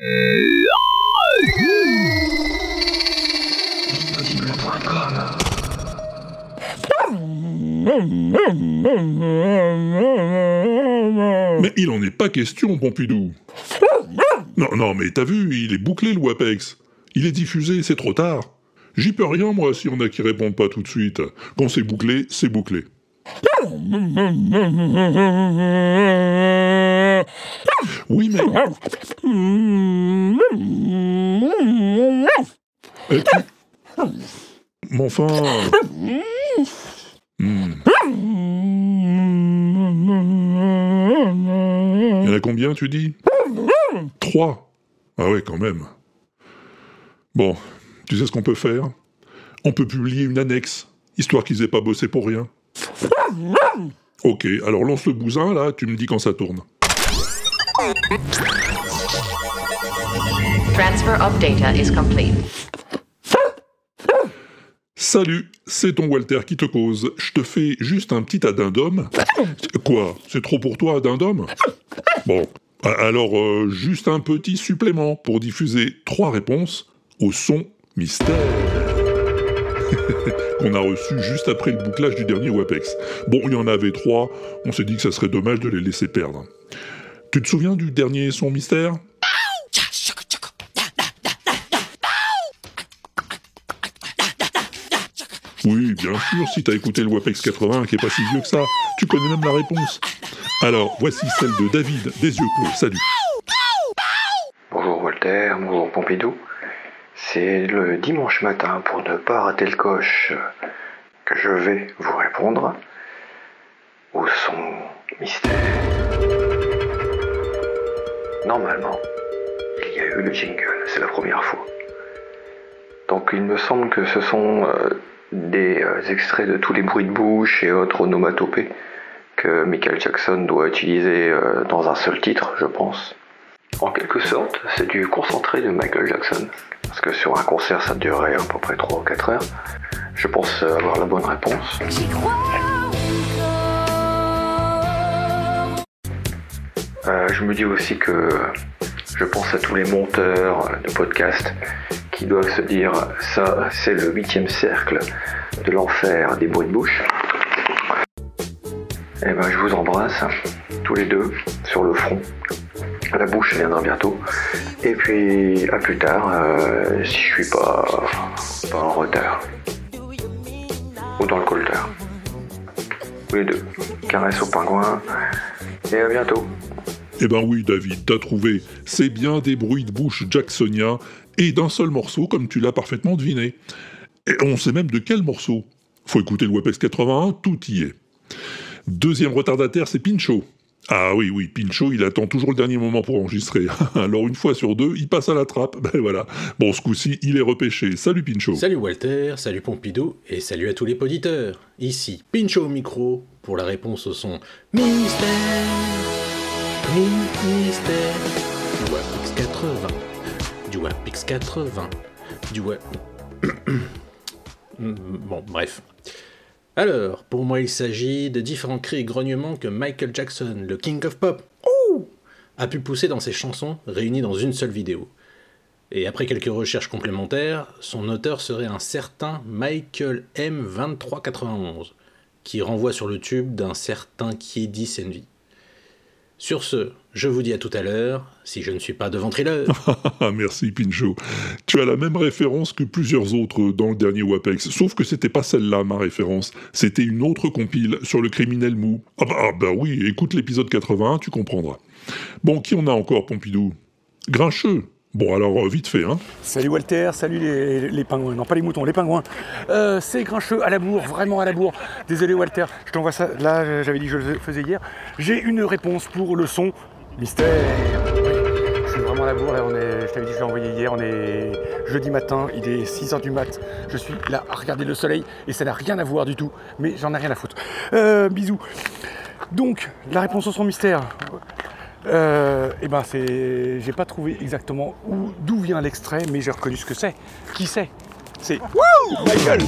Mais il en est pas question, Pompidou. Non, non, mais t'as vu, il est bouclé le WAPEX. Il est diffusé, c'est trop tard. J'y peux rien, moi, si on a qui répondent pas tout de suite. Quand c'est bouclé, c'est bouclé. Oui, mais... Et enfin... Il y en a combien, tu dis? Trois. Ah ouais, quand même. Bon, tu sais ce qu'on peut faire? On peut publier une annexe, histoire qu'ils aient pas bossé pour rien. Ok, alors lance le bousin, là, tu me dis quand ça tourne. Transfer of data is complete. Salut, c'est ton Walter qui te cause. Je te fais juste un petit addendum. Quoi C'est trop pour toi, addendum? Bon, alors euh, juste un petit supplément pour diffuser trois réponses au son mystère qu'on a reçu juste après le bouclage du dernier WAPEX. Bon, il y en avait trois, on s'est dit que ça serait dommage de les laisser perdre. Tu te souviens du dernier son mystère? Oui, bien sûr, si t'as écouté le WAPEX 80 qui est pas si vieux que ça, tu connais même la réponse. Alors, voici celle de David, des yeux clos, salut. Bonjour Walter, bonjour Pompidou. C'est le dimanche matin pour ne pas rater le coche que je vais vous répondre au son mystère. Normalement, il y a eu le jingle, c'est la première fois. Donc il me semble que ce sont euh, des euh, extraits de tous les bruits de bouche et autres onomatopées que Michael Jackson doit utiliser euh, dans un seul titre, je pense. En quelque sorte, c'est du concentré de Michael Jackson. Parce que sur un concert, ça durait à peu près 3 ou 4 heures. Je pense avoir la bonne réponse. Euh, je me dis aussi que je pense à tous les monteurs de podcasts qui doivent se dire ça, c'est le huitième cercle de l'enfer des bruits de bouche. Eh ben, je vous embrasse tous les deux sur le front. La bouche viendra bientôt. Et puis à plus tard, euh, si je suis pas, pas en retard. Ou dans le colter. Tous les deux. Caresse au pingouin. Et à bientôt. Eh ben oui, David, t'as trouvé. C'est bien des bruits de bouche jacksoniens et d'un seul morceau, comme tu l'as parfaitement deviné. Et on sait même de quel morceau. Faut écouter le WebEx 81, tout y est. Deuxième retardataire, c'est Pincho. Ah oui, oui, Pincho, il attend toujours le dernier moment pour enregistrer. Alors une fois sur deux, il passe à la trappe. Ben voilà. Bon, ce coup-ci, il est repêché. Salut Pincho. Salut Walter, salut Pompidou, et salut à tous les poditeurs. Ici, Pincho au micro, pour la réponse au son Mystère. Mystère. Du WAPX 80. Du WAPX 80. Du WAP... bon, bref. Alors, pour moi, il s'agit de différents cris et grognements que Michael Jackson, le King of Pop, a pu pousser dans ses chansons réunies dans une seule vidéo. Et après quelques recherches complémentaires, son auteur serait un certain Michael M2391, qui renvoie sur le tube d'un certain Kiedi Senvi. Sur ce, je vous dis à tout à l'heure, si je ne suis pas devant Thriller. Merci Pincho. Tu as la même référence que plusieurs autres dans le dernier WAPEX, sauf que c'était pas celle-là ma référence, c'était une autre compile sur le criminel mou. Ah bah, ah bah oui, écoute l'épisode 81, tu comprendras. Bon, qui on a encore Pompidou? Grincheux Bon, alors, euh, vite fait, hein. Salut Walter, salut les, pingouins. Non, pas les moutons, les pingouins. Euh, c'est grincheux à la bourre, vraiment à la bourre. Désolé Walter, je t'envoie ça. Là, j'avais dit que je le faisais hier. J'ai une réponse pour le son mystère. Je suis vraiment à la bourre. Est, je t'avais dit que je l'ai envoyé hier. On est jeudi matin, il est 6h du mat. Je suis là à regarder le soleil et ça n'a rien à voir du tout. Mais j'en ai rien à foutre. Euh, bisous. Donc, la réponse au son mystère. Euh, eh ben c'est, j'ai pas trouvé exactement où, d'où vient l'extrait, mais j'ai reconnu ce que c'est. Qui c'est? C'est Wouh Michael.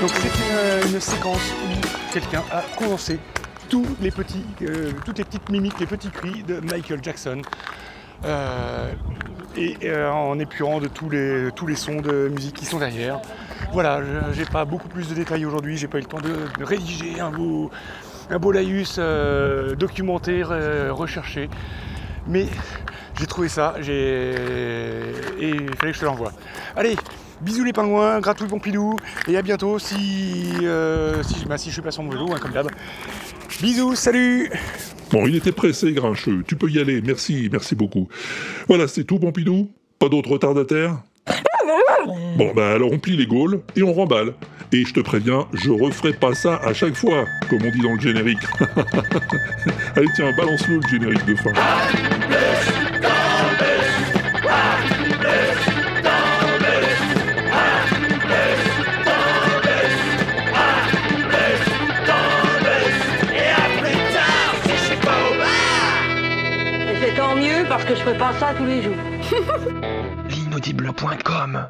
Donc c'est une, séquence où quelqu'un a condensé tous les petits, euh, toutes les petites mimiques, les petits cris de Michael Jackson. Euh, et en épurant de tous les, tous les sons de musique qui sont derrière. Voilà, j'ai pas beaucoup plus de détails aujourd'hui, j'ai pas eu le temps de, de rédiger un beau, un beau laïus euh, documenté, euh, recherché. Mais j'ai trouvé ça, j'ai... et il fallait que je te l'envoie. Allez, bisous les pingouins, gratouille Pompidou, et à bientôt si, euh, si, bah, si je suis pas sur mon vélo, hein, comme d'hab. Bisous, salut Bon, il était pressé, Grincheux. Tu peux y aller. Merci, merci beaucoup. Voilà, c'est tout, Pompidou Pas d'autres retardataires? Bon, bah alors on plie les gaules et on remballe. Et je te préviens, je referai pas ça à chaque fois, comme on dit dans le générique. Allez, tiens, balance-le le générique de fin. Et c'est tant mieux parce que je ferai pas ça tous les jours. L'inaudible.com